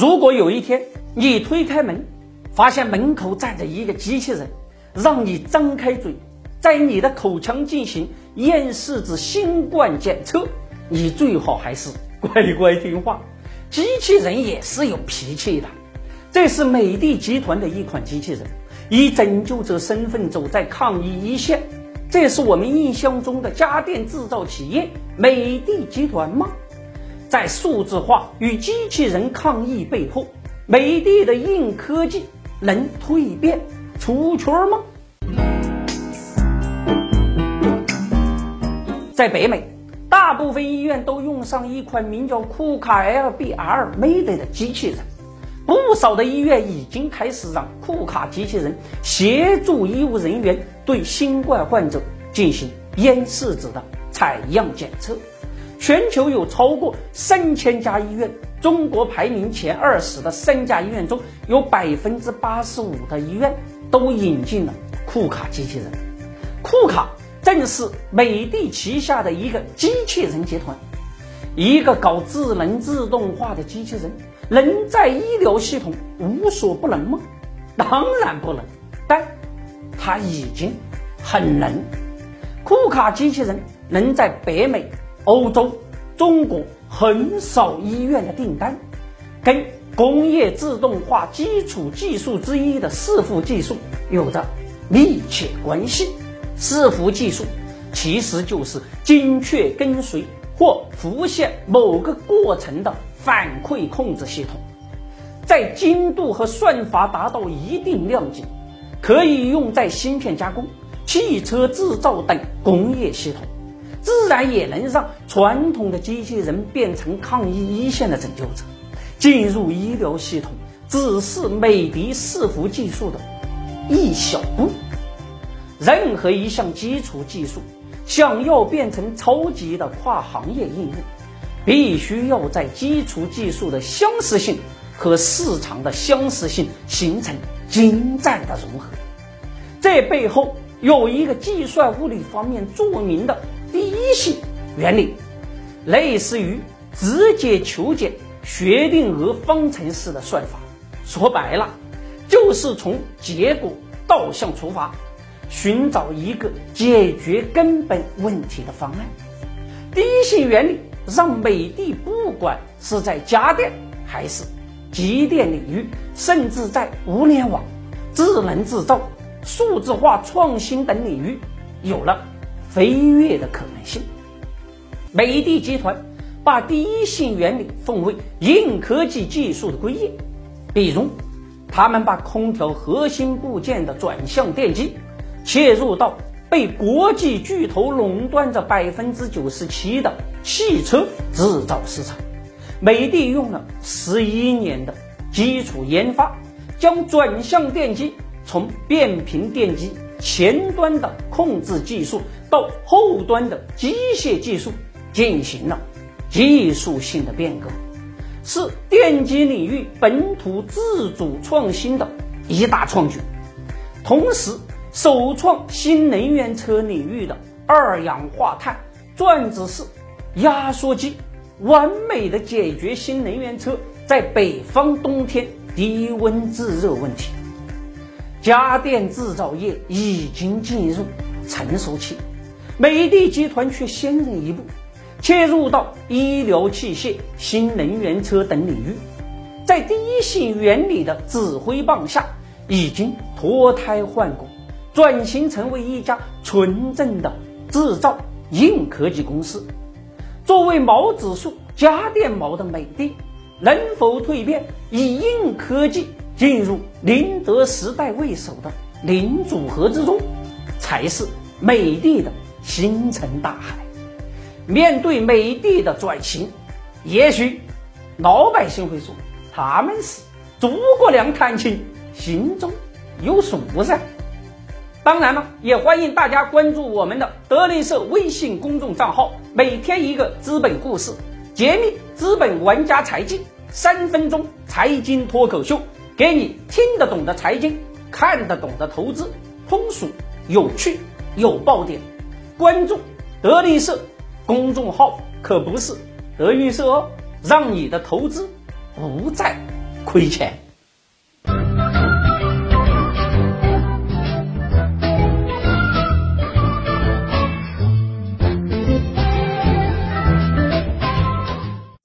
如果有一天你推开门，发现门口站着一个机器人，让你张开嘴，在你的口腔进行咽拭子新冠检测，你最好还是乖乖听话。机器人也是有脾气的。这是美的集团的一款机器人，以拯救者身份走在抗疫一线。这是我们印象中的家电制造企业美的集团吗？在数字化与机器人抗疫背后，美的的硬科技能蜕变出圈吗？在北美，大部分医院都用上一款名叫库卡 LBR Made 的机器人。不少的医院已经开始让库卡机器人协助医务人员对新冠患者进行咽拭子的采样检测。全球有超过三千家医院，中国排名前二十的三家医院中有百分之八十五的医院都引进了库卡机器人。库卡正是美的旗下的一个机器人集团，一个搞智能自动化的机器人。能在医疗系统无所不能吗？当然不能，但它已经很能。库卡机器人能在北美、欧洲、中国很少医院的订单，跟工业自动化基础技术之一的伺服技术有着密切关系。伺服技术其实就是精确跟随或浮现某个过程的。反馈控制系统，在精度和算法达到一定量级，可以用在芯片加工、汽车制造等工业系统，自然也能让传统的机器人变成抗疫一线的拯救者。进入医疗系统只是美的伺服技术的一小步。任何一项基础技术想要变成超级的跨行业应用。必须要在基础技术的相似性和市场的相似性形成精湛的融合。这背后有一个计算物理方面著名的第一性原理，类似于直接求解、薛定谔方程式的算法。说白了，就是从结果导向出发，寻找一个解决根本问题的方案。第一性原理。让美的不管是在家电还是机电领域，甚至在物联网、智能制造、数字化创新等领域，有了飞跃的可能性。美的集团把第一性原理奉为硬科技技术的归业，比如，他们把空调核心部件的转向电机切入到被国际巨头垄断着百分之九十七的。汽车制造市场，美的用了十一年的基础研发，将转向电机从变频电机前端的控制技术到后端的机械技术进行了技术性的变革，是电机领域本土自主创新的一大创举，同时首创新能源车领域的二氧化碳转子式。压缩机完美的解决新能源车在北方冬天低温制热问题。家电制造业已经进入成熟期，美的集团却先人一步，切入到医疗器械、新能源车等领域，在第一性原理的指挥棒下，已经脱胎换骨，转型成为一家纯正的制造硬科技公司。作为毛指数家电毛的美的，能否蜕变以硬科技进入宁德时代为首的零组合之中，才是美的的星辰大海。面对美的的转型，也许老百姓会说他们是诸葛亮弹琴，心中有数噻。当然了，也欢迎大家关注我们的德林社微信公众账号，每天一个资本故事，揭秘资本玩家财技，三分钟财经脱口秀，给你听得懂的财经，看得懂的投资，通俗有趣有爆点。关注德林社公众号可不是德云社哦，让你的投资不再亏钱。